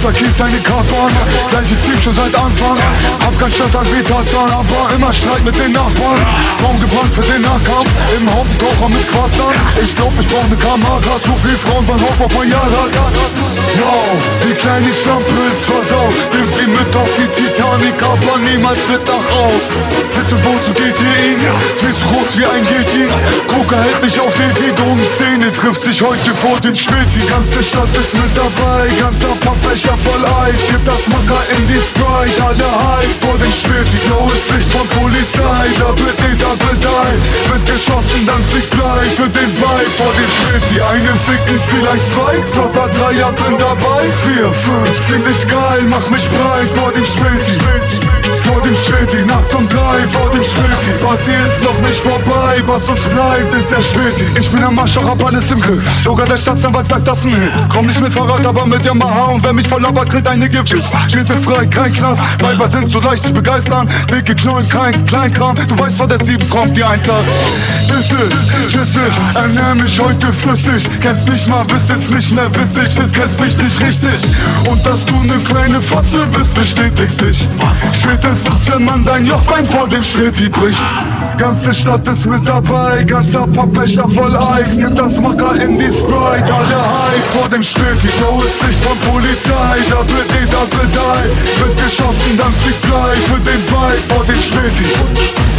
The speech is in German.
Großer Kiez, eine Kartbahn Gleiches Team schon seit Anfang. Hab kein Stadtteil wie Tarzan Aber immer Streit mit den Nachbarn. Raum gebrannt für den Nahkampf Im Haupttaucher mit Quarzern. Ich glaub, ich brauch ne Kamera Zu viel Frauen von Hof auf ein Jahr Yo, die kleine Schlampe ist versaut. Nimm sie mit auf die Titanic Aber niemals mit nach Haus Sitz im Boot zu GTI Viel zu groß wie ein Yeti Coca hält mich auf den Video Szene trifft sich heute vor Schmidt. Die ganze Stadt ist mit dabei. Ganzer Pappbecher voll Eis. Gib das Macker in die Sprite. Alle hype vor Schmidt. Die blaues Licht von Polizei. Double D, Double Die Wird geschossen, dann fliegt Blei Für den Vibe vor Schmidt. Die einen ficken vielleicht zwei. Flotter Dreier, bin dabei. Vier, fünf, ziemlich geil. Mach mich breit vor dem Schmidt vor dem Schmidt, nachts um drei vor dem Schmidt Party ist noch nicht vorbei, was uns bleibt ist der Schmidt Ich bin am Marsch, doch hab alles im Griff. Sogar der Staatsanwalt sagt das ein Hit. Komm nicht mit Fahrrad, aber mit Yamaha Und wer mich verlabert, kriegt eine Giftschicht Wir sind frei, kein Knast. Weiber sind so leicht zu begeistern. Dicke Knollen, kein Kleinkram. Du weißt, vor der Sieben kommt die Eins ab Ist es, tschüss ist, ernähr mich heute flüssig. Kennst mich mal, bist es nicht mehr witzig Es kennst mich nicht richtig. Und dass du ne kleine Fotze bist, bestätigt sich Spätestens, wenn man dein Jochbein vor dem Schweti bricht. Ganze Stadt ist mit dabei, ganzer Pappbecher voll Eis. Gib das Macker in die Sprite, alle high. Vor dem Späti Blaues Licht von Polizei, Double D, Double Die Wird geschossen, dann fliegt Blei für den Vibe vor dem Späti